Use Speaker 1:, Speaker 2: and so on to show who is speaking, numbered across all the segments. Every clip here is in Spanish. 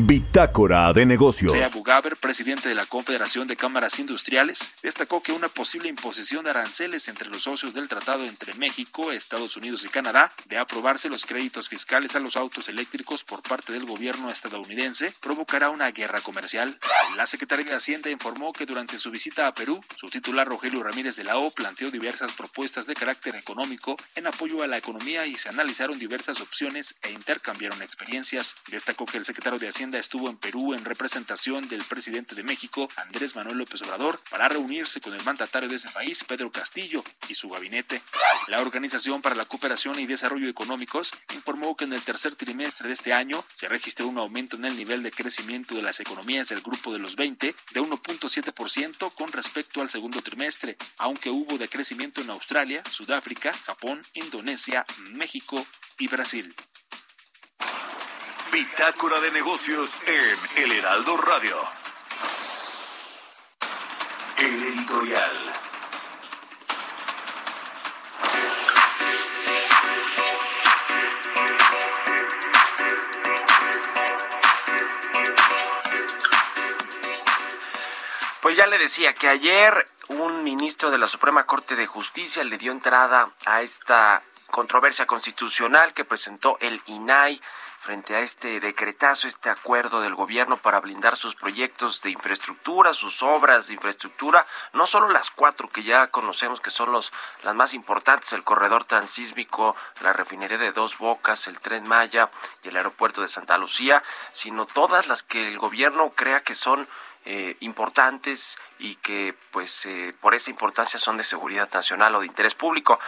Speaker 1: Bitácora de negocios.
Speaker 2: Sea Bugaber, presidente de la Confederación de Cámaras Industriales, destacó que una posible imposición de aranceles entre los socios del tratado entre México, Estados Unidos y Canadá de aprobarse los créditos fiscales a los autos eléctricos por parte del gobierno estadounidense provocará una guerra comercial. La Secretaría de Hacienda informó que durante su visita a Perú, su titular Rogelio Ramírez de la O planteó diversas propuestas de carácter económico en apoyo a la economía y se analizaron diversas opciones e intercambiaron experiencias. Destacó que el secretario de Hacienda estuvo en Perú en representación del presidente de México, Andrés Manuel López Obrador, para reunirse con el mandatario de ese país, Pedro Castillo, y su gabinete. La Organización para la Cooperación y Desarrollo Económicos informó que en el tercer trimestre de este año se registró un aumento en el nivel de crecimiento de las economías del grupo de los 20 de 1.7% con respecto al segundo trimestre, aunque hubo decrecimiento en Australia, Sudáfrica, Japón, Indonesia, México y Brasil.
Speaker 1: Bitácora de negocios en El Heraldo Radio. El editorial.
Speaker 3: Pues ya le decía que ayer un ministro de la Suprema Corte de Justicia le dio entrada a esta controversia constitucional que presentó el INAI frente a este decretazo, este acuerdo del gobierno para blindar sus proyectos de infraestructura, sus obras de infraestructura, no solo las cuatro que ya conocemos que son los, las más importantes, el corredor transísmico, la refinería de Dos Bocas, el tren Maya y el aeropuerto de Santa Lucía, sino todas las que el gobierno crea que son eh, importantes y que pues eh, por esa importancia son de seguridad nacional o de interés público.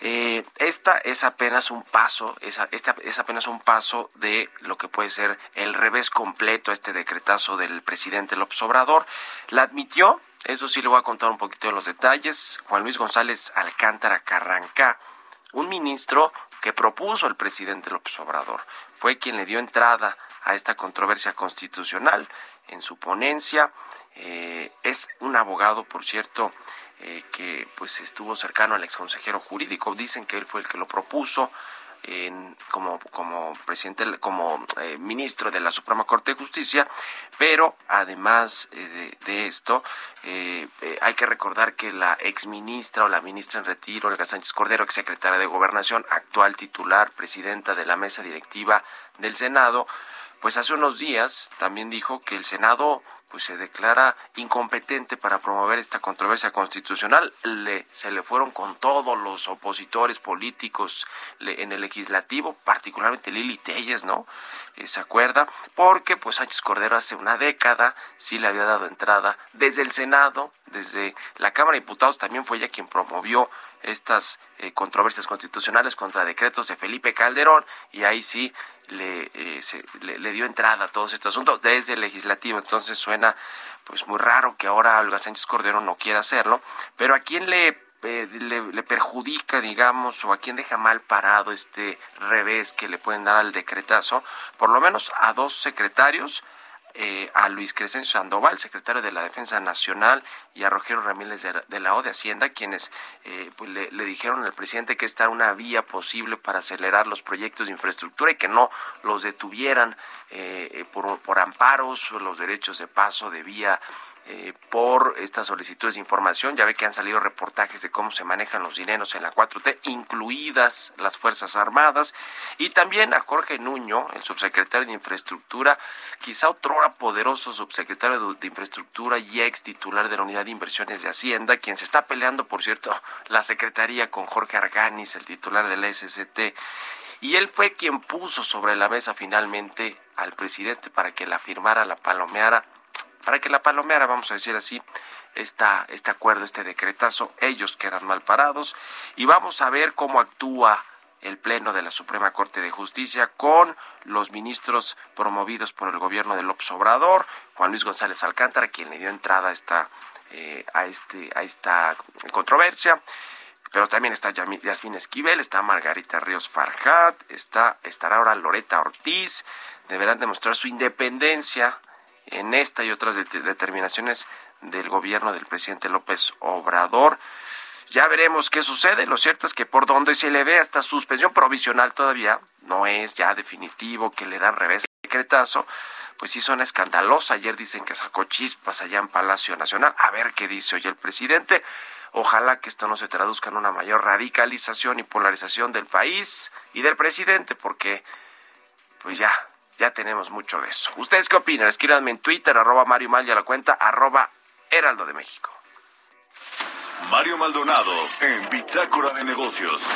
Speaker 3: Eh, esta es apenas un paso, esta es apenas un paso de lo que puede ser el revés completo a este decretazo del presidente López Obrador. La admitió, eso sí le voy a contar un poquito de los detalles, Juan Luis González Alcántara Carrancá, un ministro que propuso el presidente López Obrador. Fue quien le dio entrada a esta controversia constitucional en su ponencia. Eh, es un abogado, por cierto, eh, que pues estuvo cercano al exconsejero jurídico. Dicen que él fue el que lo propuso en, como, como presidente, como eh, ministro de la Suprema Corte de Justicia, pero además eh, de, esto, hay que recordar que la exministra o la ministra en retiro, Olga Sánchez Cordero, ex secretaria de Gobernación, actual titular, presidenta de la mesa directiva del Senado, pues hace unos días también dijo que el Senado pues se declara incompetente para promover esta controversia constitucional. Le, se le fueron con todos los opositores políticos en el legislativo, particularmente Lili Telles, ¿no? Eh, ¿Se acuerda? Porque pues Sánchez Cordero hace una década sí le había dado entrada desde el Senado, desde la Cámara de Diputados también fue ella quien promovió estas eh, controversias constitucionales contra decretos de Felipe Calderón y ahí sí le, eh, le, dio entrada a todos estos asuntos desde el legislativo. Entonces suena pues muy raro que ahora Olga Sánchez Cordero no quiera hacerlo, pero a quién le, eh, le, le, perjudica, digamos, o a quién deja mal parado este revés que le pueden dar al decretazo, por lo menos a dos secretarios eh, a Luis Crescencio Sandoval, secretario de la Defensa Nacional, y a Rogelio Ramírez de, la O de Hacienda, quienes eh, pues le, dijeron al presidente que esta era una vía posible para acelerar los proyectos de infraestructura y que no los detuvieran eh, por, por amparos, los derechos de paso de vía eh, por estas solicitudes de información. Ya ve que han salido reportajes de cómo se manejan los dineros en la 4T, incluidas las Fuerzas Armadas, y también a Jorge Nuño, el subsecretario de Infraestructura, quizá otrora poderoso subsecretario de, Infraestructura y ex titular de la Unidad de Inversiones de Hacienda, quien se está peleando, por cierto, la Secretaría con Jorge Arganis, el titular de la SCT y él fue quien puso sobre la mesa finalmente al presidente para que la firmara, la palomeara, para que la palomeara, vamos a decir así, esta, este acuerdo, este decretazo, ellos quedan mal parados y vamos a ver cómo actúa el Pleno de la Suprema Corte de Justicia con los ministros promovidos por el gobierno de López Obrador, Juan Luis González Alcántara, quien le dio entrada a esta, eh, a este, a esta controversia. Pero también está Yasmín Esquivel, está Margarita Ríos Farjat, está, estará ahora Loreta Ortiz. Deberán demostrar su independencia en esta y otras determinaciones del gobierno del presidente López Obrador. Ya veremos qué sucede. Lo cierto es que por donde se le ve hasta suspensión provisional todavía, no es ya definitivo que le dan revés el decretazo, pues sí son escandalosa. Ayer dicen que sacó chispas allá en Palacio Nacional. A ver qué dice hoy el presidente. Ojalá que esto no se traduzca en una mayor radicalización y polarización del país y del presidente, porque pues ya, ya tenemos mucho de eso. ¿Ustedes qué opinan? Escríbanme en Twitter, arroba Mario Mal y a la cuenta arroba Heraldo de México.
Speaker 1: Mario Maldonado en Bitácora de Negocios.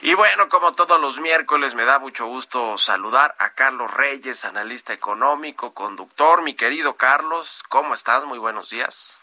Speaker 3: Y bueno, como todos los miércoles, me da mucho gusto saludar a Carlos Reyes, analista económico, conductor. Mi querido Carlos, ¿cómo estás? Muy buenos días.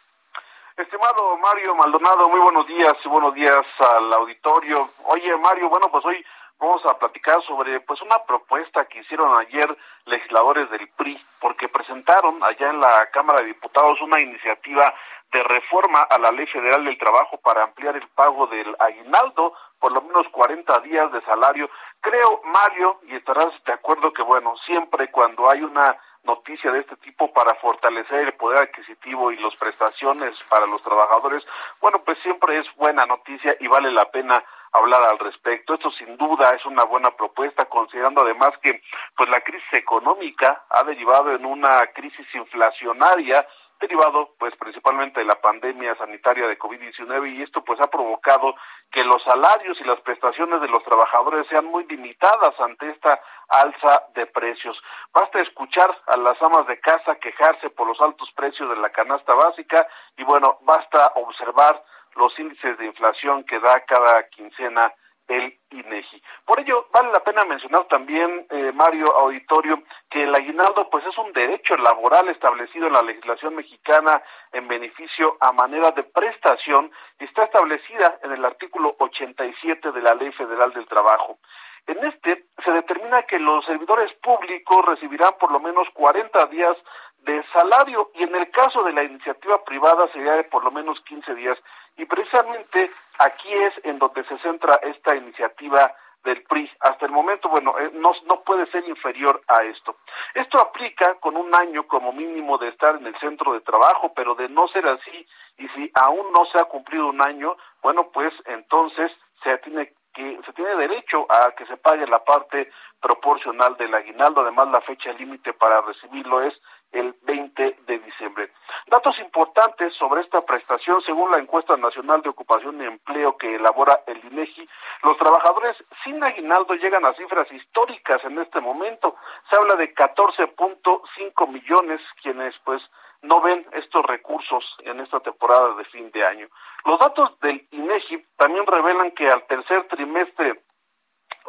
Speaker 4: Estimado Mario Maldonado, muy buenos días y buenos días al auditorio. Oye, Mario, bueno, pues hoy vamos a platicar sobre pues una propuesta que hicieron ayer legisladores del PRI porque presentaron allá en la Cámara de Diputados una iniciativa de reforma a la Ley Federal del Trabajo para ampliar el pago del aguinaldo por lo menos 40 días de salario. Creo, Mario, y estarás de acuerdo que bueno, siempre cuando hay una noticia de este tipo para fortalecer el poder adquisitivo y las prestaciones para los trabajadores, bueno, pues siempre es buena noticia y vale la pena hablar al respecto. Esto sin duda es una buena propuesta, considerando además que pues la crisis económica ha derivado en una crisis inflacionaria derivado pues principalmente de la pandemia sanitaria de COVID-19 y esto pues ha provocado que los salarios y las prestaciones de los trabajadores sean muy limitadas ante esta alza de precios. Basta escuchar a las amas de casa quejarse por los altos precios de la canasta básica y bueno, basta observar los índices de inflación que da cada quincena el INEGI. Por ello, vale la pena mencionar también, eh, Mario Auditorio, que el aguinaldo pues es un derecho laboral establecido en la legislación mexicana en beneficio a manera de prestación y está establecida en el artículo 87 de la Ley Federal del Trabajo. En este se determina que los servidores públicos recibirán por lo menos 40 días de salario y en el caso de la iniciativa privada sería de por lo menos 15 días y precisamente aquí es en donde se centra esta iniciativa del PRI. Hasta el momento, bueno, eh, no, no puede ser inferior a esto. Esto aplica con un año como mínimo de estar en el centro de trabajo, pero de no ser así, y si aún no se ha cumplido un año, bueno, pues entonces se tiene que se tiene derecho a que se pague la parte proporcional del aguinaldo. Además, la fecha límite para recibirlo es el 20 de diciembre. Datos importantes sobre esta prestación, según la encuesta nacional de ocupación y empleo que elabora el INEGI, los trabajadores sin aguinaldo llegan a cifras históricas en este momento. Se habla de 14.5 millones quienes pues no ven estos recursos en esta temporada de fin de año. Los datos del INEGI también revelan que al tercer trimestre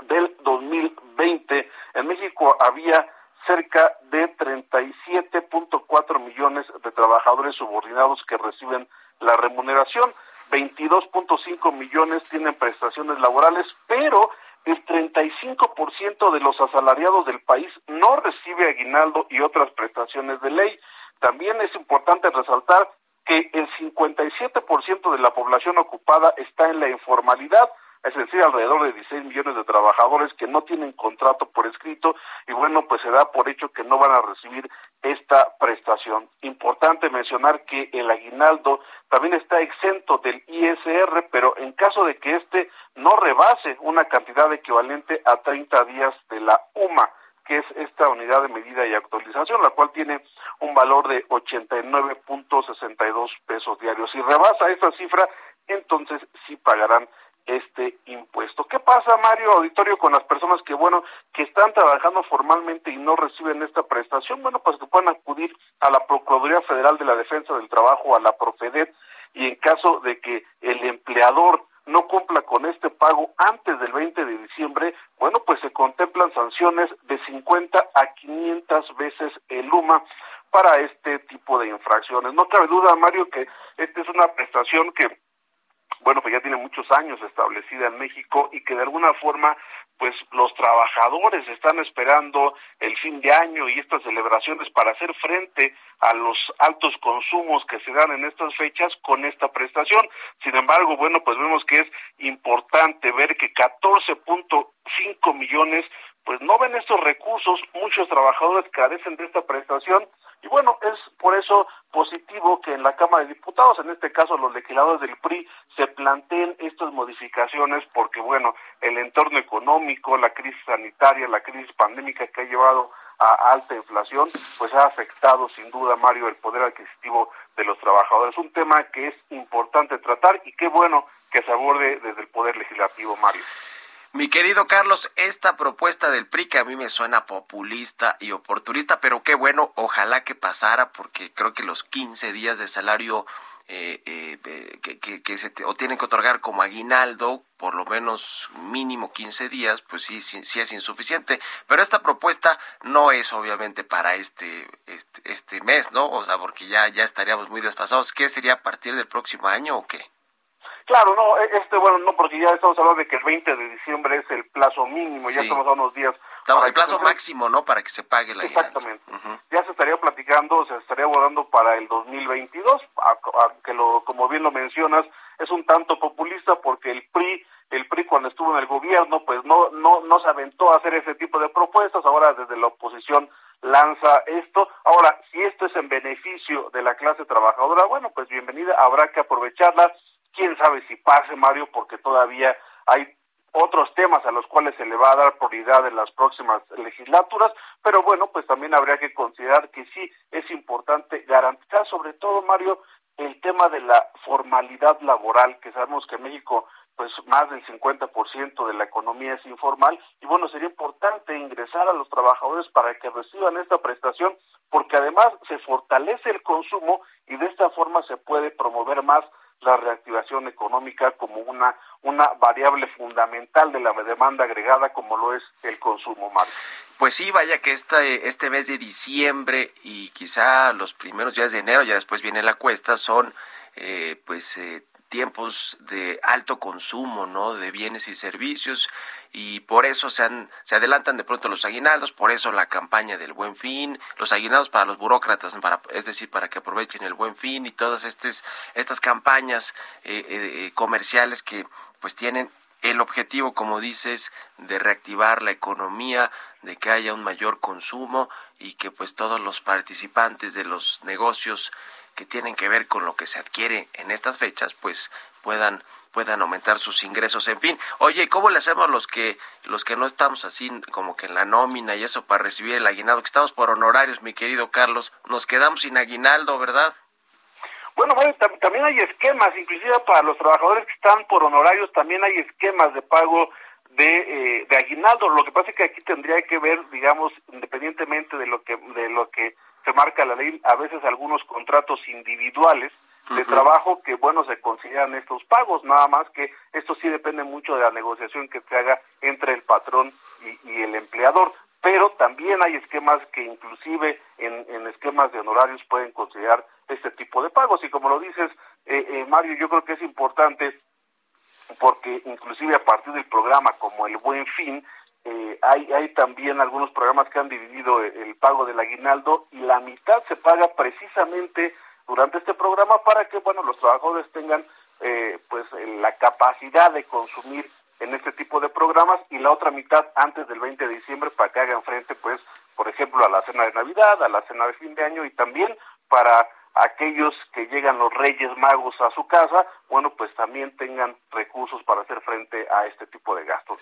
Speaker 4: del 2020 en México había cerca de 37.4 millones de trabajadores subordinados que reciben la remuneración, 22.5 millones tienen prestaciones laborales, pero el 35% de los asalariados del país no recibe aguinaldo y otras prestaciones de ley. También es importante resaltar que el 57% de la población ocupada está en la informalidad, es decir, alrededor de 16 millones de trabajadores que no tienen contrato por escrito y bueno, pues se da por hecho que no van a recibir esta prestación. Importante mencionar que el aguinaldo también está exento del ISR, pero en caso de que éste no rebase una cantidad equivalente a 30 días de la UMA, que es esta unidad de medida y actualización, la cual tiene un valor de 89.62 pesos diarios. Si rebasa esa cifra, entonces sí pagarán este impuesto. ¿Qué pasa, Mario Auditorio, con las personas que, bueno, que están trabajando formalmente y no reciben esta prestación? Bueno, pues que pueden acudir a la Procuraduría Federal de la Defensa del Trabajo, a la Profedet, y en caso de que el empleador no cumpla con este pago antes del 20 de diciembre, bueno, pues se contemplan sanciones de 50 a 500 veces el UMA para este tipo de infracciones. No cabe duda, Mario, que esta es una prestación que bueno, pues ya tiene muchos años establecida en México y que de alguna forma pues los trabajadores están esperando el fin de año y estas celebraciones para hacer frente a los altos consumos que se dan en estas fechas con esta prestación. Sin embargo, bueno, pues vemos que es importante ver que 14.5 millones pues no ven estos recursos, muchos trabajadores carecen de esta prestación y bueno, es por eso positivo que en la Cámara de Diputados, en este caso los legisladores del PRI, se planteen estas modificaciones porque bueno, el entorno económico, la crisis sanitaria, la crisis pandémica que ha llevado a alta inflación, pues ha afectado sin duda, Mario, el poder adquisitivo de los trabajadores. Un tema que es importante tratar y qué bueno que se aborde desde el Poder Legislativo, Mario.
Speaker 3: Mi querido Carlos, esta propuesta del PRI que a mí me suena populista y oportunista, pero qué bueno, ojalá que pasara porque creo que los 15 días de salario eh, eh, que, que, se o tienen que otorgar como aguinaldo, por lo menos mínimo 15 días, pues sí, sí, sí, es insuficiente. Pero esta propuesta no es obviamente para este, este, este mes, ¿no? O sea, porque ya, ya estaríamos muy desfasados. ¿Qué sería a partir del próximo año o qué?
Speaker 4: Claro, no, e, este, bueno, no, porque ya estamos hablando de que el 20 de diciembre es el plazo mínimo, ya estamos a unos días.
Speaker 3: El plazo máximo, ¿no? Para que se pague la
Speaker 4: Exactamente. Ya se estaría platicando, se estaría abordando para el 2022, que lo, como bien lo mencionas, es un tanto populista porque el PRI, el PRI cuando estuvo en el gobierno, pues no, no, no se aventó a hacer ese tipo de propuestas, ahora desde la oposición lanza esto. Ahora, si esto es en beneficio de la clase trabajadora, bueno, pues bienvenida, habrá que aprovecharla quién sabe si pase, Mario, porque todavía hay otros temas a los cuales se le va a dar prioridad en las próximas legislaturas, pero bueno, pues también habría que considerar que sí es importante garantizar sobre todo, Mario, el tema de la formalidad laboral, que sabemos que en México pues más del 50% de la economía es informal y bueno, sería importante ingresar a los trabajadores para que reciban esta prestación porque además se fortalece el consumo y de esta forma se puede promover más la reactivación económica como una, una variable fundamental de la demanda agregada como lo es el consumo, Mario.
Speaker 3: Pues sí, vaya que este, este mes de diciembre y quizá los primeros días de enero, ya después viene la cuesta, son eh, pues eh, tiempos de alto consumo, ¿no? De bienes y servicios y por eso se, han, se adelantan de pronto los aguinaldos, por eso la campaña del Buen Fin, los aguinaldos para los burócratas, para, es decir, para que aprovechen el Buen Fin y todas estas, estas campañas eh, eh, comerciales que pues tienen el objetivo, como dices, de reactivar la economía, de que haya un mayor consumo y que pues todos los participantes de los negocios que tienen que ver con lo que se adquiere en estas fechas, pues puedan puedan aumentar sus ingresos, en fin. Oye, ¿cómo le hacemos los que los que no estamos así como que en la nómina y eso para recibir el aguinaldo? Que estamos por honorarios, mi querido Carlos, nos quedamos sin aguinaldo, ¿verdad?
Speaker 4: Bueno, bueno también hay esquemas, inclusive para los trabajadores que están por honorarios, también hay esquemas de pago de, eh, de aguinaldo. Lo que pasa es que aquí tendría que ver, digamos, independientemente de lo que de lo que se marca la ley, a veces algunos contratos individuales de trabajo que, bueno, se consideran estos pagos, nada más que esto sí depende mucho de la negociación que se haga entre el patrón y, el empleador, pero también hay esquemas que inclusive en, en, esquemas de honorarios pueden considerar este tipo de pagos. Y como lo dices, eh, eh, Mario, yo creo que es importante porque inclusive a partir del programa como el Buen Fin, eh, hay, hay también algunos programas que han dividido el, pago del aguinaldo y la mitad se paga precisamente durante este programa para que bueno los trabajadores tengan eh, pues la capacidad de consumir en este tipo de programas y la otra mitad antes del 20 de diciembre para que hagan frente pues por ejemplo a la cena de Navidad, a la cena de fin de año y también para aquellos que llegan los Reyes Magos a su casa, bueno, pues también tengan recursos para hacer frente a este tipo de gastos.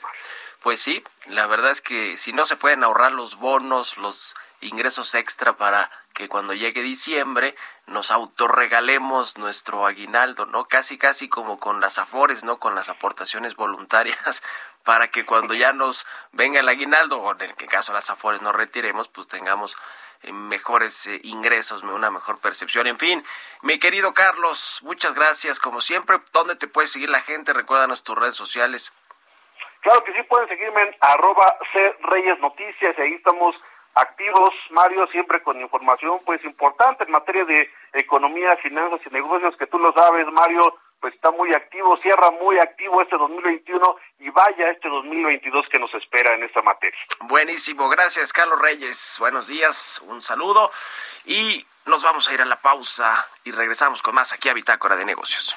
Speaker 3: Pues sí, la verdad es que si no se pueden ahorrar los bonos, los ingresos extra para que cuando llegue diciembre nos autorregalemos nuestro aguinaldo, ¿no? Casi, casi como con las afores, ¿no? Con las aportaciones voluntarias para que cuando ya nos venga el aguinaldo, o en el caso las afores nos retiremos, pues tengamos mejores eh, ingresos, una mejor percepción. En fin, mi querido Carlos, muchas gracias como siempre. ¿Dónde te puede seguir la gente? Recuérdanos tus redes sociales.
Speaker 4: Claro que sí, pueden seguirme en arroba C Reyes Noticias ahí estamos activos, Mario, siempre con información pues importante en materia de economía, finanzas y negocios, que tú lo sabes, Mario, pues está muy activo, cierra muy activo este 2021 y vaya este 2022 que nos espera en esta materia.
Speaker 3: Buenísimo, gracias Carlos Reyes, buenos días, un saludo y nos vamos a ir a la pausa y regresamos con más aquí a Bitácora de Negocios.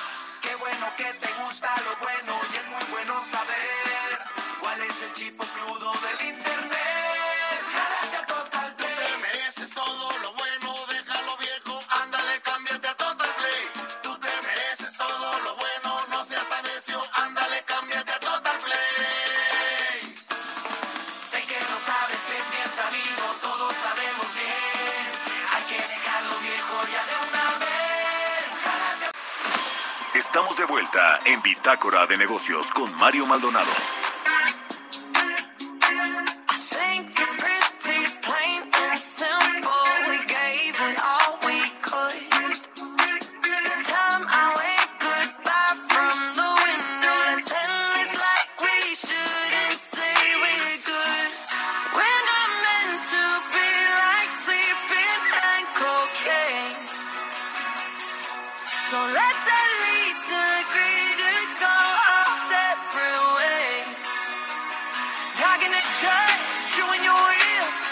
Speaker 1: En Bitácora de Negocios con Mario Maldonado.
Speaker 5: Gonna judge you when you're real.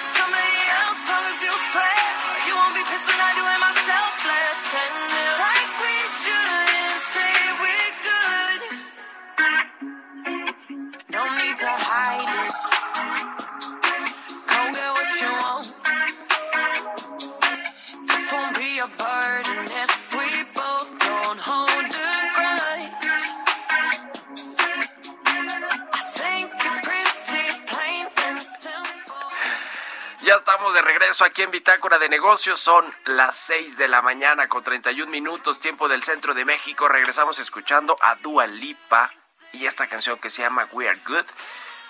Speaker 3: Regreso aquí en Bitácora de Negocios. Son las 6 de la mañana con 31 minutos, tiempo del centro de México. Regresamos escuchando a Dua Lipa y esta canción que se llama We Are Good.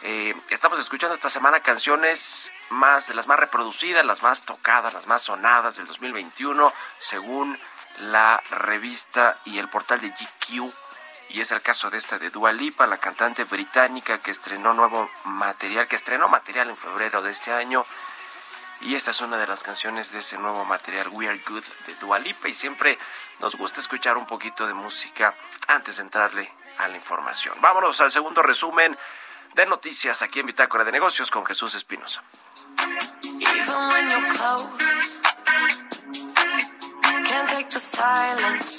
Speaker 3: Eh, estamos escuchando esta semana canciones más de las más reproducidas, las más tocadas, las más sonadas del 2021, según la revista y el portal de GQ. Y es el caso de esta de Dua Lipa, la cantante británica que estrenó nuevo material, que estrenó material en febrero de este año. Y esta es una de las canciones de ese nuevo material, We Are Good, de Dua Lipa. Y siempre nos gusta escuchar un poquito de música antes de entrarle a la información. Vámonos al segundo resumen de noticias aquí en Bitácora de Negocios con Jesús Espinosa.
Speaker 5: Even when close, can't take the silence.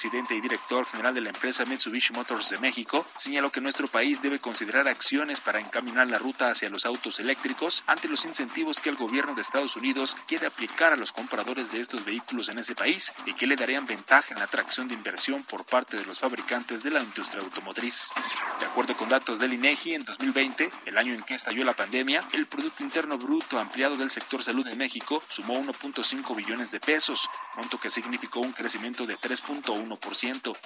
Speaker 2: presidente y director general de la empresa Mitsubishi Motors de México, señaló que nuestro país debe considerar acciones para encaminar la ruta hacia los autos eléctricos ante los incentivos que el gobierno de Estados Unidos quiere aplicar a los compradores de estos vehículos en ese país y que le darían ventaja en la atracción de inversión por parte de los fabricantes de la industria automotriz. De acuerdo con datos del INEGI, en 2020, el año en que estalló la pandemia, el Producto Interno Bruto ampliado del sector salud de México sumó 1.5 billones de pesos, monto que significó un crecimiento de 3.1%.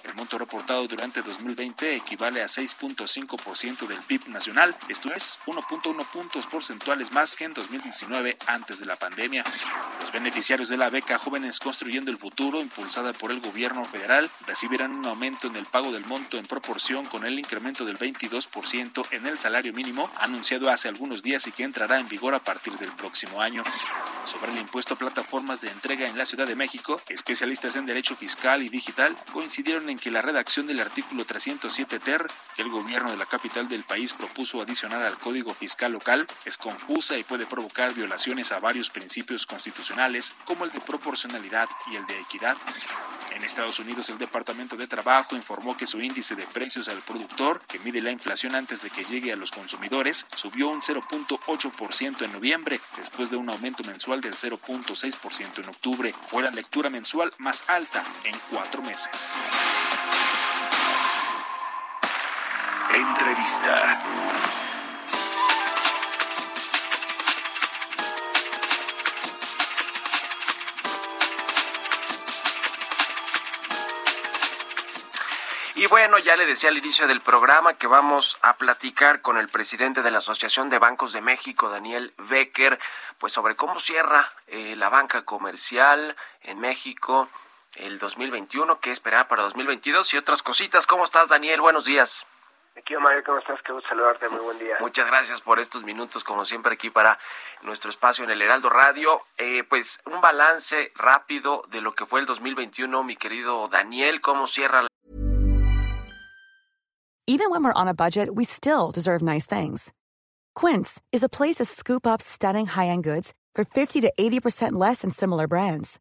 Speaker 2: El monto reportado durante 2020 equivale a 6.5% del PIB nacional, esto es 1.1 puntos porcentuales más que en 2019 antes de la pandemia. Los beneficiarios de la beca Jóvenes Construyendo el Futuro, impulsada por el gobierno federal, recibirán un aumento en el pago del monto en proporción con el incremento del 22% en el salario mínimo anunciado hace algunos días y que entrará en vigor a partir del próximo año. Sobre el impuesto a plataformas de entrega en la Ciudad de México, especialistas en derecho fiscal y digital coincidieron en que la redacción del artículo 307 ter que el gobierno de la capital del país propuso adicionar al Código Fiscal local es confusa y puede provocar violaciones a varios principios constitucionales como el de proporcionalidad y el de equidad. En Estados Unidos, el Departamento de Trabajo informó que su índice de precios al productor, que mide la inflación antes de que llegue a los consumidores, subió un 0.8% en noviembre, después de un aumento mensual del 0.6% en octubre. Fue la lectura mensual más alta en cuatro meses.
Speaker 1: Entrevista.
Speaker 3: Y bueno, ya le decía al inicio del programa que vamos a platicar con el presidente de la Asociación de Bancos de México, Daniel Becker, pues sobre cómo cierra eh, la banca comercial en México el 2021, qué esperar para 2022 y otras cositas. ¿Cómo estás, Daniel? Buenos días.
Speaker 6: Aquí, Mario, ¿cómo estás? Qué gusto saludarte, muy buen día.
Speaker 3: Muchas gracias por estos minutos, como siempre, aquí para nuestro espacio en el Heraldo Radio. Eh, pues un balance rápido de lo que fue el 2021, mi querido Daniel, ¿cómo cierra la
Speaker 7: Even when we're on a budget, we still deserve nice things. Quince is a place to scoop up stunning high-end goods for 50 to 80% less than similar brands.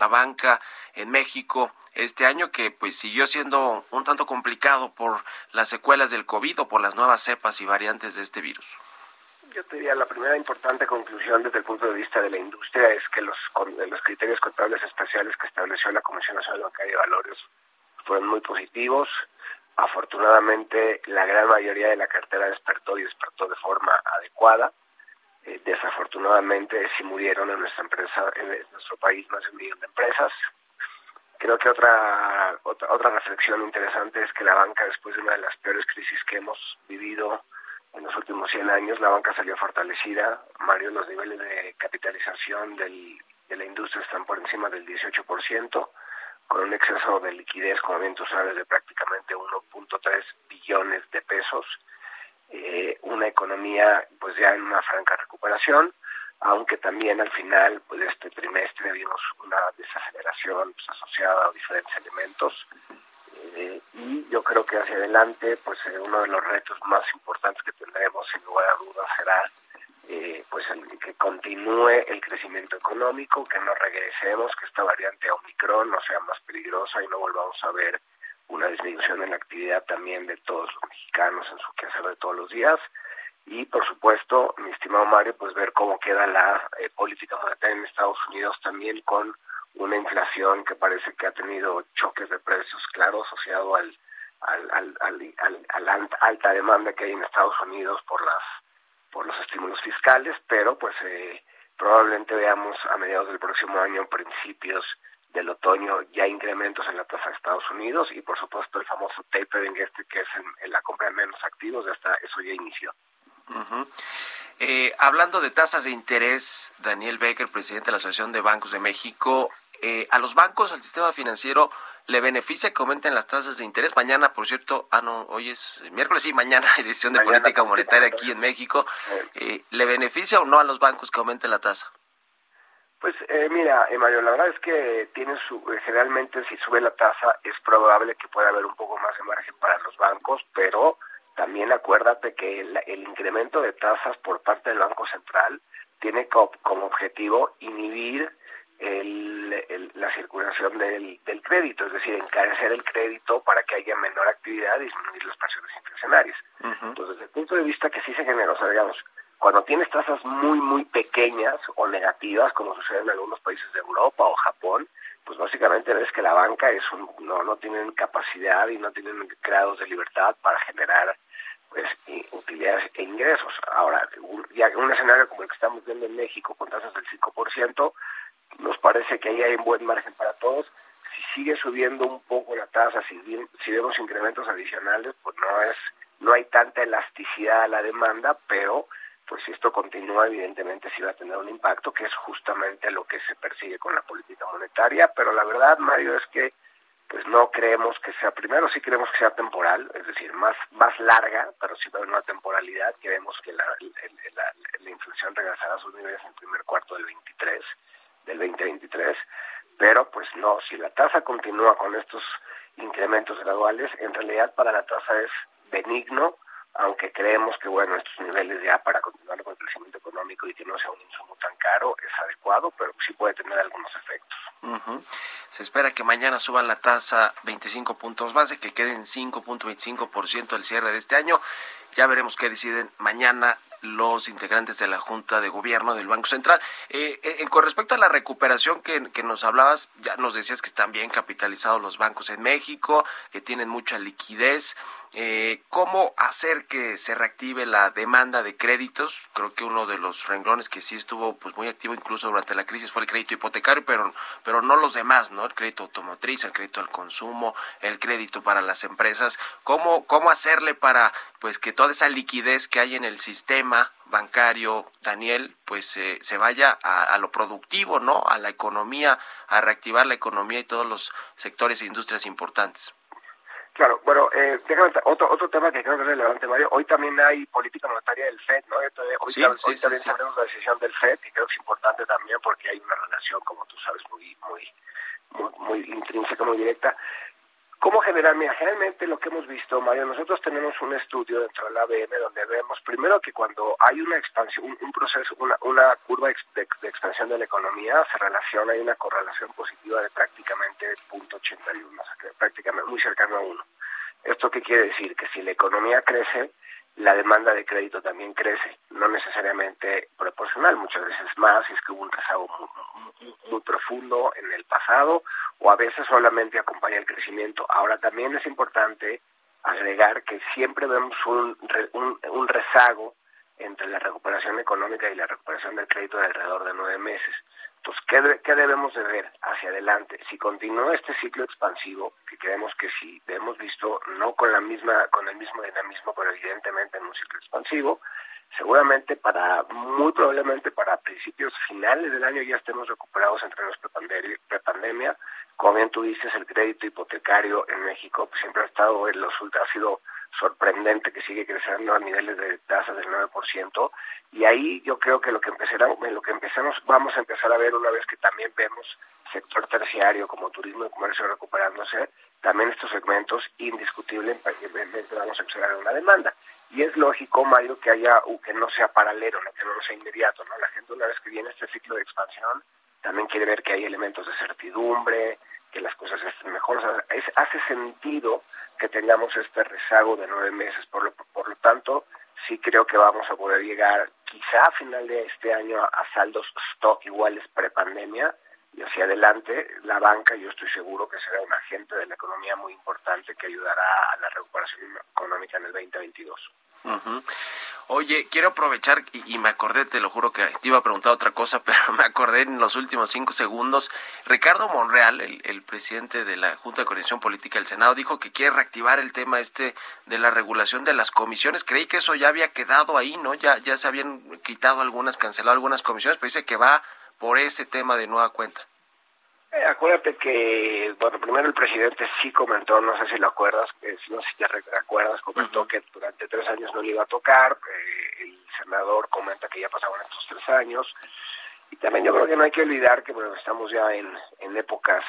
Speaker 3: La banca en México este año que pues siguió siendo un tanto complicado por las secuelas del COVID o por las nuevas cepas y variantes de este virus?
Speaker 6: Yo te diría, la primera importante conclusión desde el punto de vista de la industria es que los, los criterios contables especiales que estableció la Comisión Nacional Bancaria de Valores fueron muy positivos. Afortunadamente, la gran mayoría de la cartera despertó y despertó de forma adecuada. Eh, desafortunadamente, sí murieron en nuestra empresa, en nuestro país, más de un millón de empresas. Creo que otra, otra, otra reflexión interesante es que la banca, después de una de las peores crisis que hemos vivido en los últimos 100 años, la banca salió fortalecida. Mario, los niveles de capitalización del, de la industria están por encima del 18%, con un exceso de liquidez, como bien tú sabes, de prácticamente 1.3 billones de pesos. Eh, una economía pues ya en una franca recuperación, aunque también al final pues este trimestre vimos una desaceleración pues, asociada a diferentes elementos eh, y yo creo que hacia adelante pues eh, uno de los retos más importantes que tendremos sin lugar a dudas será eh, pues el, que continúe el crecimiento económico, que no regresemos, que esta variante Omicron no sea más peligrosa y no volvamos a ver una disminución en la actividad también de todos los mexicanos en su quehacer de todos los días. Y por supuesto, mi estimado Mario, pues ver cómo queda la eh, política monetaria en Estados Unidos también con una inflación que parece que ha tenido choques de precios, claro, asociado al, a la alta demanda que hay en Estados Unidos por las por los estímulos fiscales, pero pues eh, probablemente veamos a mediados del próximo año, principios del otoño, ya incrementos en la tasa de Estados Unidos y por supuesto el famoso tapering este que es en, la compra de menos activos, hasta eso ya inició.
Speaker 3: eh, hablando de tasas de interés, Daniel Becker, presidente de la Asociación de Bancos de México, eh, a los bancos, al sistema financiero, le beneficia que aumenten las tasas de interés. Mañana, por cierto, ah, no, hoy es miércoles, sí, mañana hay decisión de
Speaker 6: Mañana
Speaker 3: política
Speaker 6: política
Speaker 3: monetaria aquí en México. Eh, ¿Le beneficia o no a los bancos que aumente la tasa?
Speaker 6: Pues eh, mira, eh, Mario, la verdad es que tiene su, eh, generalmente si sube la tasa es probable que pueda haber un poco más de margen para los bancos, pero también acuérdate que el, el incremento de tasas por parte del Banco Central tiene co- como objetivo inhibir el, el- la circulación del, del crédito, es decir, encarecer el crédito para que haya menor actividad y disminuir las presiones inflacionarias. Entonces, desde el punto de vista que sí se genera, o sea, digamos, cuando tienes tasas muy, muy pequeñas o negativas, como sucede en algunos países de Europa o Japón, pues básicamente ves que la banca es un, no, no tienen capacidad y no tienen grados de libertad para generar pues utilidades e ingresos. Ahora, un, ya un escenario como el que estamos viendo en México con tasas del 5%, nos parece que ahí hay un buen margen para todos. Si sigue subiendo un poco la tasa, si, si vemos incrementos adicionales, pues no es no hay tanta elasticidad a la demanda, pero pues si esto continúa, evidentemente sí va a tener un impacto, que es justamente lo que se persigue con la política monetaria, pero la verdad, Mario, es que pues no creemos que sea, primero sí creemos que sea temporal, es decir, más, más larga, pero sí va a haber una temporalidad, creemos que la, la, la, inflación regresará a sus niveles en el primer cuarto del 23, del 2023, pero pues no, si la tasa continúa con estos incrementos graduales, en realidad para la tasa es benigno, aunque creemos que bueno, estos niveles ya para continuar con el crecimiento económico y que no sea un insumo tan caro es adecuado, pero sí puede tener algunos efectos.
Speaker 3: Se espera que mañana suban la tasa 25 puntos base, que queden 5.25% al cierre de este año. Ya veremos qué deciden mañana los integrantes de la Junta de Gobierno del Banco Central. Eh, eh, con respecto a la recuperación que, nos hablabas, ya nos decías que están bien capitalizados los bancos en México, que tienen mucha liquidez. Eh, ¿Cómo hacer que se reactive la demanda de créditos? Creo que uno de los renglones que sí estuvo pues muy activo incluso durante la crisis fue el crédito hipotecario, pero, pero no los demás, ¿no? El crédito automotriz, el crédito al consumo, el crédito para las empresas. ¿Cómo, cómo hacerle para pues que toda esa liquidez que hay en el sistema bancario, Daniel, pues eh, se vaya a, lo productivo, ¿no? A la economía, a reactivar la economía y todos los sectores e industrias importantes.
Speaker 6: Claro, bueno, eh, déjame, otro, otro tema que creo que es relevante, Mario. Hoy también hay política monetaria del FED, ¿no? Hoy,
Speaker 3: sí,
Speaker 6: hoy
Speaker 3: sí,
Speaker 6: también tenemos la decisión del FED y creo que es importante también porque hay una relación, como tú sabes, muy, muy, muy, muy intrínseca, muy directa. ¿Cómo generar? Mira, generalmente lo que hemos visto, Mario, nosotros tenemos un estudio dentro de la ABM donde vemos primero que cuando hay una expansión, un, proceso, una, curva de, expansión de la economía, se relaciona, hay una correlación positiva de prácticamente 0.81, o sea, prácticamente muy cercano a uno. ¿Esto qué quiere decir? Que si la economía crece, la demanda de crédito también crece, no necesariamente proporcional, muchas veces más, si es que hubo un rezago muy, profundo en el pasado, o a veces solamente acompaña el crecimiento. Ahora también es importante agregar que siempre vemos un, un, un rezago entre la recuperación económica y la recuperación del crédito de alrededor de nueve meses. Entonces, ¿qué, ¿qué, debemos de ver hacia adelante? Si continúa este ciclo expansivo, que creemos que sí, hemos visto no con la misma, con el mismo dinamismo, pero evidentemente en un ciclo expansivo, seguramente para, muy probablemente para principios finales del año ya estemos recuperados entre los prepandemia. Como bien tú dices, el crédito hipotecario en México siempre ha estado en los ha sido sorprendente que sigue creciendo a niveles de tasas del 9% y ahí yo creo que lo que empezará, lo que empezamos vamos a empezar a ver una vez que también vemos sector terciario como turismo y comercio recuperándose también estos segmentos indiscutiblemente vamos a empezar a una demanda. Y es lógico Mario que haya que no sea paralelo que no sea inmediato no la gente una vez que viene este ciclo de expansión también quiere ver que hay elementos de certidumbre que las cosas estén mejor. es, hace sentido que tengamos este rezago de nueve meses. Por lo, por lo tanto, sí creo que vamos a poder llegar quizá a final de este año a, saldos stock iguales prepandemia y hacia adelante la banca yo estoy seguro que será un agente de la economía muy importante que ayudará a la recuperación económica en el 2022.
Speaker 3: Oye, quiero aprovechar y, me acordé, te lo juro que te iba a preguntar otra cosa, pero me acordé en los últimos cinco segundos. Ricardo Monreal, el, presidente de la Junta de Coordinación Política del Senado, dijo que quiere reactivar el tema este de la regulación de las comisiones. Creí que eso ya había quedado ahí, ¿no? Ya, ya se habían quitado algunas, cancelado algunas comisiones, pero dice que va por ese tema de nueva cuenta.
Speaker 6: Eh, acuérdate que, bueno, primero el presidente sí comentó, no sé si lo acuerdas, que, no sé si te recuerdas, comentó que durante tres años no le iba a tocar, eh, el senador comenta que ya pasaban estos tres años, y también yo creo que no hay que olvidar que, bueno, estamos ya en, en épocas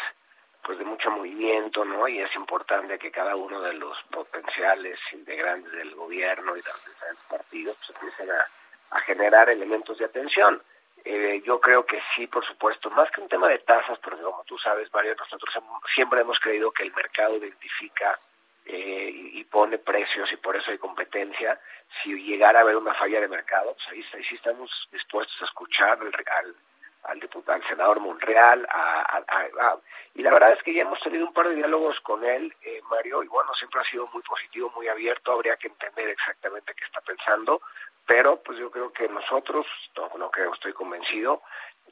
Speaker 6: pues de mucho movimiento, ¿no? Y es importante que cada uno de los potenciales integrantes del gobierno y de los diferentes partidos pues empiecen a, a generar elementos de atención. Eh, yo creo que sí, por supuesto, más que un tema de tasas, porque como tú sabes, Mario, nosotros siempre hemos creído que el mercado identifica eh, y, pone precios y por eso hay competencia. Si llegara a haber una falla de mercado, pues ahí, sí estamos dispuestos a escuchar al, al, diputado, al senador Monreal, a, y la verdad es que ya hemos tenido un par de diálogos con él, eh, Mario, y bueno, siempre ha sido muy positivo, muy abierto, habría que entender exactamente qué está pensando, pero pues yo creo que nosotros, no, no creo, estoy convencido,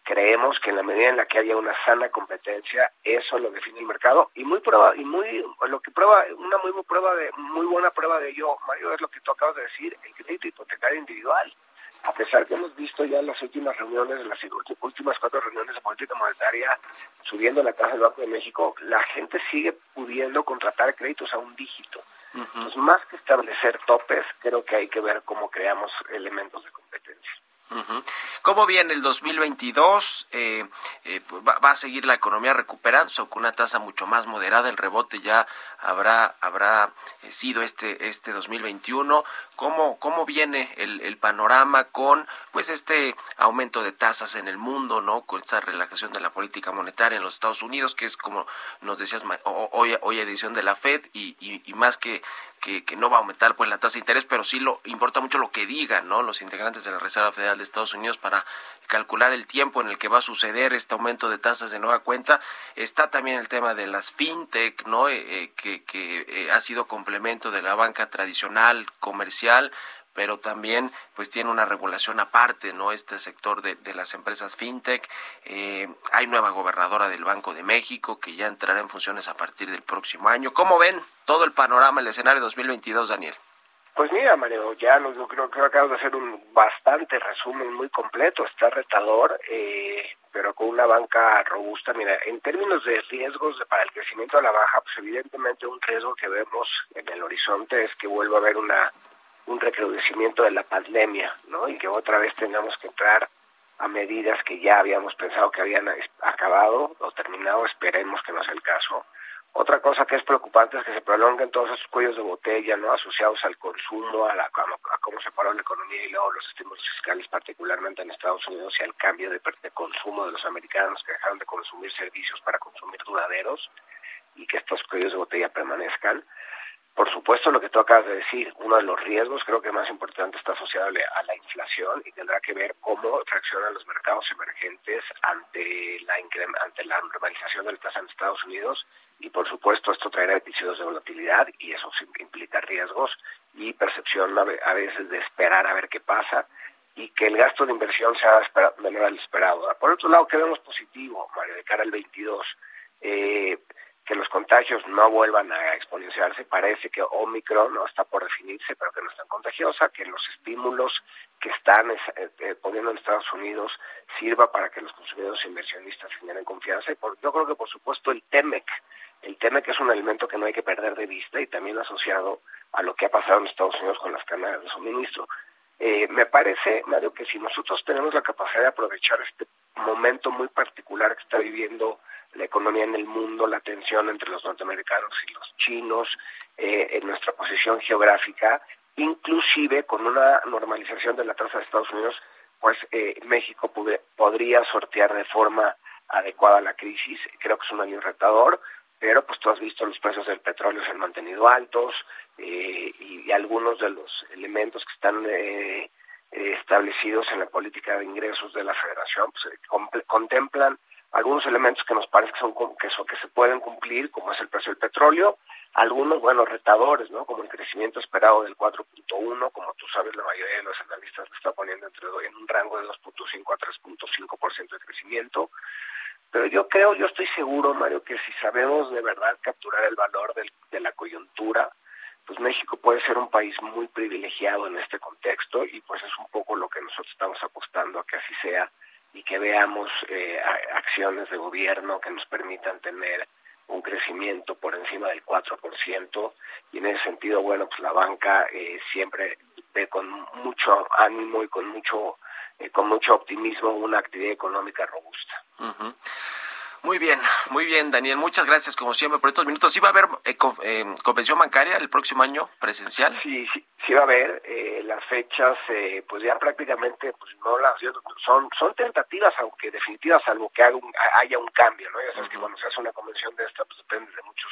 Speaker 6: creemos que en la medida en la que haya una sana competencia, eso lo define el mercado y muy prueba y muy lo que prueba una muy, prueba de muy buena prueba de ello, Mario, es lo que tú acabas de decir, el crédito hipotecario individual. A pesar que hemos visto ya las últimas reuniones, las últimas cuatro reuniones de política monetaria, subiendo la tasa del Banco de México, la gente sigue pudiendo contratar créditos a un dígito. Entonces, más que establecer topes, creo que hay que ver cómo creamos elementos de competencia.
Speaker 3: ¿Cómo viene el 2022? Eh, eh, pues, va, a seguir la economía recuperándose con una tasa mucho más moderada. El rebote ya habrá habrá eh, sido este este 2021. ¿Cómo cómo viene el, panorama con pues este aumento de tasas en el mundo, no? Con esta relajación de la política monetaria en los Estados Unidos, que es como nos decías hoy hoy edición de la Fed y, y más que que, no va a aumentar pues la tasa de interés, pero sí lo importa mucho lo que digan, ¿no? Los integrantes de la Reserva Federal de Estados Unidos para calcular el tiempo en el que va a suceder este aumento de tasas de nueva cuenta. Está también el tema de las fintech, ¿no? Eh, eh, que, que eh, ha sido complemento de la banca tradicional, comercial, pero también pues tiene una regulación aparte, ¿no? Este sector de, de las empresas fintech. Eh, hay nueva gobernadora del Banco de México que ya entrará en funciones a partir del próximo año. ¿Cómo ven todo el panorama, el escenario 2022, Daniel?
Speaker 6: Pues mira, Mario, ya lo, creo que acabas de hacer un bastante resumen muy completo, está retador, eh, pero con una banca robusta. Mira, en términos de riesgos para el crecimiento a la baja, pues evidentemente un riesgo que vemos en el horizonte es que vuelva a haber una un recrudecimiento de la pandemia, ¿no? Y que otra vez tengamos que entrar a medidas que ya habíamos pensado que habían acabado o terminado, esperemos que no sea el caso. Otra cosa que es preocupante es que se prolonguen todos esos cuellos de botella, ¿no? Asociados al consumo, a, la, a, cómo se paró la economía y luego los estímulos fiscales, particularmente en Estados Unidos, y al cambio de, de consumo de los americanos que dejaron de consumir servicios para consumir duraderos y que estos cuellos de botella permanezcan. Por supuesto, lo que tú acabas de decir, uno de los riesgos creo que más importante está asociado a la inflación y tendrá que ver cómo reaccionan los mercados emergentes ante la, ante la normalización de la tasa en Estados Unidos y por supuesto esto traerá episodios de volatilidad y eso implica riesgos y percepción a veces de esperar a ver qué pasa y que el gasto de inversión sea menor al esperado. Por otro lado, quedamos positivo, Mario, de cara al 22. Eh, que los contagios no vuelvan a exponenciarse. Parece que Omicron no está por definirse, pero que no es tan contagiosa, que los estímulos que están eh, eh, poniendo en Estados Unidos sirva para que los consumidores e inversionistas generen confianza. Y por, yo creo que, por supuesto, el TEMEC, el TEMEC es un elemento que no hay que perder de vista y también asociado a lo que ha pasado en Estados Unidos con las cadenas de suministro. Eh, me parece, Mario, que si nosotros tenemos la capacidad de aprovechar este momento muy particular que está viviendo la economía en el mundo, la tensión entre los norteamericanos y los chinos, eh, en nuestra posición geográfica, inclusive con una normalización de la tasa de Estados Unidos, pues eh, México podría sortear de forma adecuada la crisis. Creo que es un año retador, pero pues tú has visto los precios del petróleo se han mantenido altos eh, y, algunos de los elementos que están establecidos en la política de ingresos de la Federación pues, contemplan algunos elementos que nos parece que son que, son, que se pueden cumplir, como es el precio del petróleo, algunos, bueno, retadores, ¿no? Como el crecimiento esperado del 4.1, como tú sabes, la mayoría de los analistas lo está poniendo entre en un rango de 2.5 a 3.5% de crecimiento. Pero yo creo, yo estoy seguro, Mario, que si sabemos de verdad capturar el valor del, de la coyuntura, pues México puede ser un país muy privilegiado en este contexto y pues es un poco lo que nosotros estamos apostando a que así sea y que veamos eh, acciones de gobierno que nos permitan tener un crecimiento por encima del 4% y en ese sentido, bueno, pues la banca eh, siempre ve con mucho ánimo y con mucho eh, con mucho optimismo una actividad económica robusta.
Speaker 3: Muy bien, muy bien, Daniel. Muchas gracias, como siempre, por estos minutos. ¿Sí va a haber eh, eh, convención bancaria el próximo año presencial?
Speaker 6: Sí, sí, sí va a haber. Eh, las fechas, pues ya prácticamente, pues no las son son tentativas, aunque definitivas, salvo que haya un cambio, ¿no? Ya sabes que cuando se hace una convención de esta, pues depende de muchos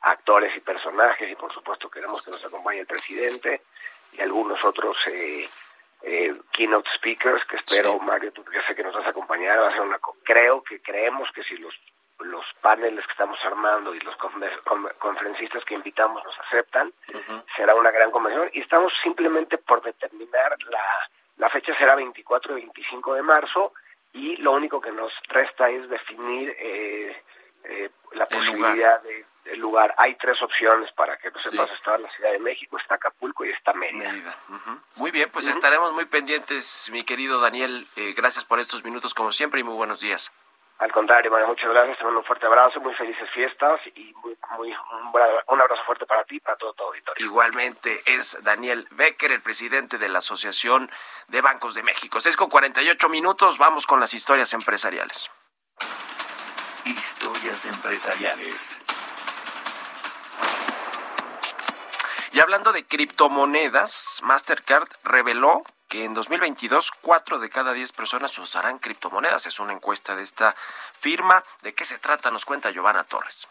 Speaker 6: actores y personajes, y por supuesto queremos que nos acompañe el presidente y algunos otros eh, keynote speakers que espero, Mario, tú que sé que nos vas a acompañar, va a ser una, creo que creemos que si los los paneles que estamos armando y los conferencistas que invitamos nos aceptan, será una gran convención. Y estamos simplemente por determinar la, la fecha será 24 y 25 de marzo y lo único que nos resta es definir eh, eh, la posibilidad de el lugar. Hay tres opciones para que no sepas, está la Ciudad de México, está Acapulco y está Mérida.
Speaker 3: Muy bien, pues estaremos muy pendientes, mi querido Daniel. Eh, gracias por estos minutos como siempre y muy buenos días.
Speaker 6: Al contrario, María, muchas gracias. Te mando un fuerte abrazo, muy felices fiestas y muy, muy, un, abrazo fuerte para ti y para todo tu auditorio.
Speaker 3: Igualmente es Daniel Becker, el presidente de la Asociación de Bancos de México. 6 con 48 minutos, vamos con las historias empresariales.
Speaker 8: Historias empresariales.
Speaker 3: Y hablando de criptomonedas, Mastercard reveló que en 2022 cuatro de cada diez personas usarán criptomonedas. Es una encuesta de esta firma. ¿De qué se trata? Nos cuenta Giovanna Torres.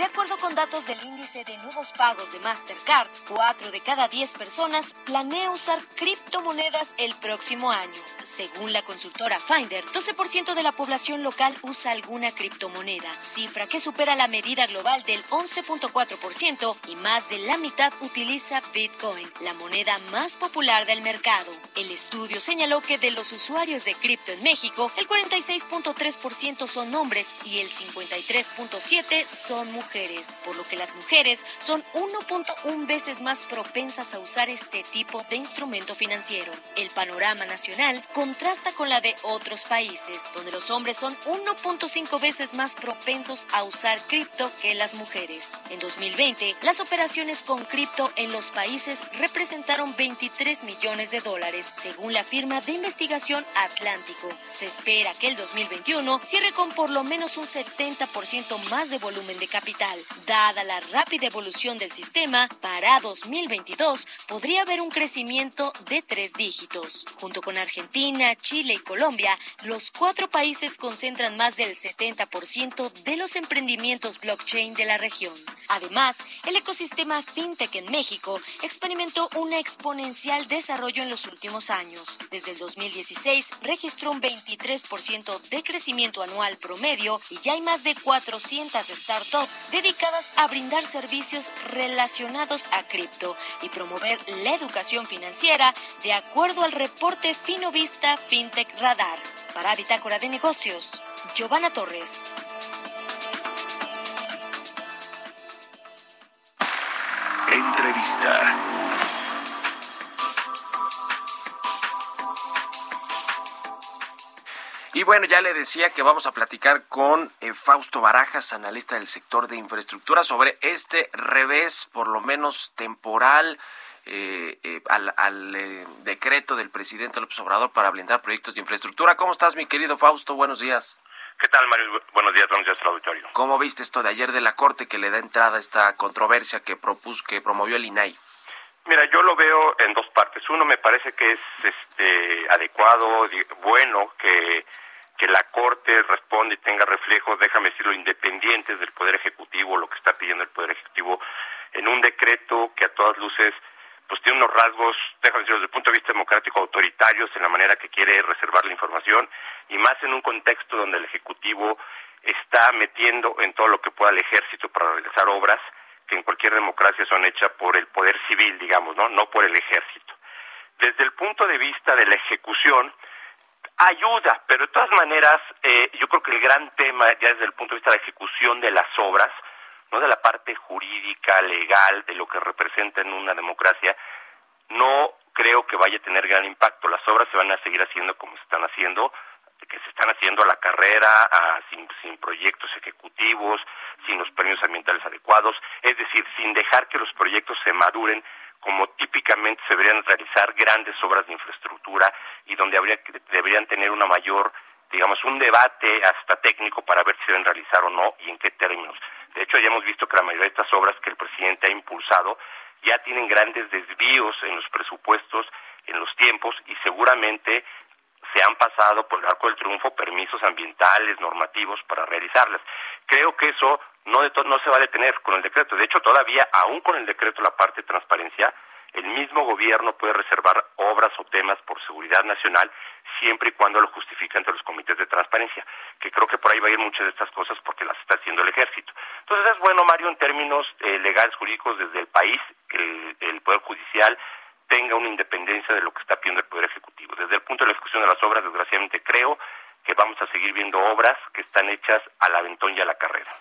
Speaker 9: De acuerdo con datos del índice de nuevos pagos de Mastercard, 4 de cada 10 personas planea usar criptomonedas el próximo año. Según la consultora Finder, 12% de la población local usa alguna criptomoneda, cifra que supera la medida global del 11.4% y más de la mitad utiliza Bitcoin, la moneda más popular del mercado. El estudio señaló que de los usuarios de cripto en México, el 46.3% son hombres y el 53.7% son mujeres por lo que las mujeres son 1.1 veces más propensas a usar este tipo de instrumento financiero. El panorama nacional contrasta con la de otros países, donde los hombres son 1.5 veces más propensos a usar cripto que las mujeres. En 2020, las operaciones con cripto en los países representaron 23 millones de dólares, según la firma de investigación Atlántico. Se espera que el 2021 cierre con por lo menos un 70% más de volumen de capital Dada la rápida evolución del sistema, para 2022 podría haber un crecimiento de tres dígitos. Junto con Argentina, Chile y Colombia, los cuatro países concentran más del 70% de los emprendimientos blockchain de la región. Además, el ecosistema fintech en México experimentó un exponencial desarrollo en los últimos años. Desde el 2016 registró un 23% de crecimiento anual promedio y ya hay más de 400 startups dedicadas a brindar servicios relacionados a cripto y promover la educación financiera de acuerdo al reporte Finovista FinTech Radar. Para Bitácora de Negocios, Giovanna Torres.
Speaker 8: Entrevista.
Speaker 3: Y bueno, ya le decía que vamos a platicar con eh, Fausto Barajas, analista del sector de infraestructura, sobre este revés, por lo menos temporal, eh, eh, al, decreto del presidente López Obrador para blindar proyectos de infraestructura. ¿Cómo estás, mi querido Fausto? Buenos días.
Speaker 10: ¿Qué tal, Mario? Buenos días, buenos días al auditorio.
Speaker 3: ¿Cómo viste esto de ayer de la Corte que le da entrada a esta controversia que propuso, que promovió el INAI?
Speaker 10: Mira, yo lo veo en dos partes. Uno, me parece que es este, adecuado, bueno que, que la Corte responda y tenga reflejos, déjame decirlo, independientes del Poder Ejecutivo, lo que está pidiendo el Poder Ejecutivo, en un decreto que a todas luces pues tiene unos rasgos, déjame decirlo, desde el punto de vista democrático autoritarios en la manera que quiere reservar la información y más en un contexto donde el Ejecutivo está metiendo en todo lo que pueda el ejército para realizar obras que en cualquier democracia son hechas por el poder civil, digamos, ¿no? No por el ejército. Desde el punto de vista de la ejecución, ayuda, pero de todas maneras, eh, yo creo que el gran tema, ya desde el punto de vista de la ejecución de las obras, no de la parte jurídica, legal, de lo que representa en una democracia, no creo que vaya a tener gran impacto. Las obras se van a seguir haciendo como se están haciendo, que se están haciendo a la carrera, sin, sin proyectos ejecutivos, sin los premios ambientales adecuados, es decir, sin dejar que los proyectos se maduren como típicamente se deberían realizar grandes obras de infraestructura y donde habría deberían tener una mayor digamos un debate hasta técnico para ver si deben realizar o no y en qué términos. De hecho, ya hemos visto que la mayoría de estas obras que el presidente ha impulsado ya tienen grandes desvíos en los presupuestos, en los tiempos y seguramente se han pasado por el arco del triunfo permisos ambientales, normativos para realizarlas. Creo que eso no, no se va a detener con el decreto. De hecho, todavía, aún con el decreto, la parte de transparencia, el mismo gobierno puede reservar obras o temas por seguridad nacional siempre y cuando lo justifique ante los comités de transparencia, que creo que por ahí va a ir muchas de estas cosas porque las está haciendo el ejército. Entonces es bueno, Mario, en términos eh, legales, jurídicos, desde el país, el, el Poder Judicial tenga una independencia de lo que está pidiendo el Poder Ejecutivo. Desde el punto de la ejecución de las obras, desgraciadamente creo que vamos a seguir viendo obras que están hechas al aventón y a la carrera.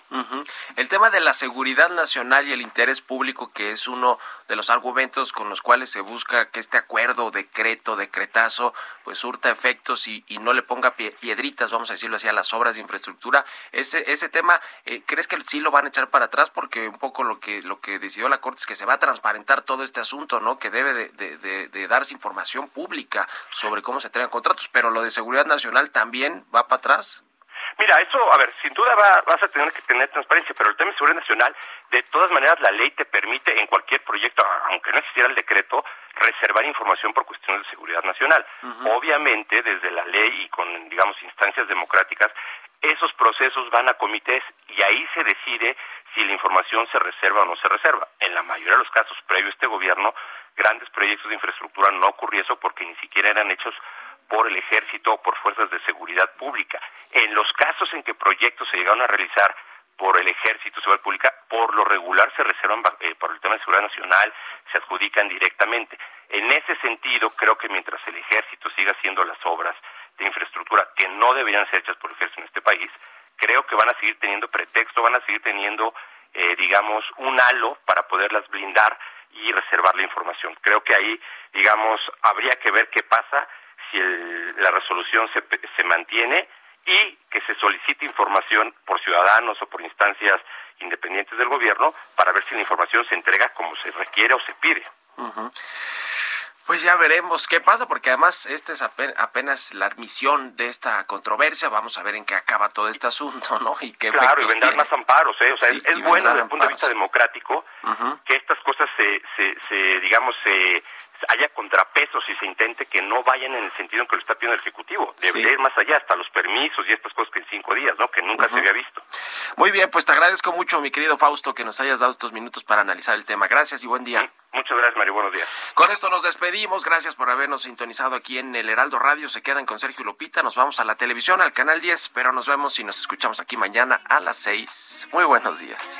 Speaker 3: El tema de la seguridad nacional y el interés público, que es uno de los argumentos con los cuales se busca que este acuerdo, decreto, decretazo, pues surta efectos y, no le ponga piedritas, vamos a decirlo así, a las obras de infraestructura. Ese, ese tema, eh, ¿crees que sí lo van a echar para atrás? Porque un poco lo que, lo que decidió la Corte es que se va a transparentar todo este asunto, ¿no? Que debe de, de darse información pública sobre cómo se entregan contratos, pero lo de seguridad nacional también va para atrás?
Speaker 10: Mira, eso, a ver, sin duda va, vas a tener que tener transparencia, pero el tema de seguridad nacional, de todas maneras, la ley te permite en cualquier proyecto, aunque no existiera el decreto, reservar información por cuestiones de seguridad nacional. Obviamente, desde la ley y con, digamos, instancias democráticas, esos procesos van a comités y ahí se decide si la información se reserva o no se reserva. En la mayoría de los casos, previo a este gobierno, grandes proyectos de infraestructura no ocurrió eso porque ni siquiera eran hechos por el ejército o por fuerzas de seguridad pública. En los casos en que proyectos se llegaron a realizar por el ejército, seguridad pública, por lo regular se reservan eh, por el tema de seguridad nacional, se adjudican directamente. En ese sentido, creo que mientras el ejército siga haciendo las obras de infraestructura que no deberían ser hechas por el ejército en este país, creo que van a seguir teniendo pretexto, van a seguir teniendo, eh, digamos, un halo para poderlas blindar y reservar la información. Creo que ahí, digamos, habría que ver qué pasa si la resolución se, se mantiene y que se solicite información por ciudadanos o por instancias independientes del gobierno para ver si la información se entrega como se requiere o se pide.
Speaker 3: Pues ya veremos qué pasa, porque además esta es apenas la admisión de esta controversia. Vamos a ver en qué acaba todo este asunto, ¿no?
Speaker 10: Y qué claro, y vendrán más amparos, ¿eh? O sea, es, bueno desde el punto de vista democrático que estas cosas se, se, se digamos, se haya contrapesos y se intente que no vayan en el sentido en que lo está pidiendo el Ejecutivo. Debería ir más allá, hasta los permisos y estas cosas que en cinco días, ¿no? Que nunca se había visto.
Speaker 3: Muy bien, pues te agradezco mucho, mi querido Fausto, que nos hayas dado estos minutos para analizar el tema. Gracias y buen día.
Speaker 10: muchas gracias, Mario. Buenos días.
Speaker 3: Con esto nos despedimos. Gracias por habernos sintonizado aquí en el Heraldo Radio. Se quedan con Sergio Lupita. Nos vamos a la televisión, al canal 10, pero nos vemos y nos escuchamos aquí mañana a las 6. Muy buenos días.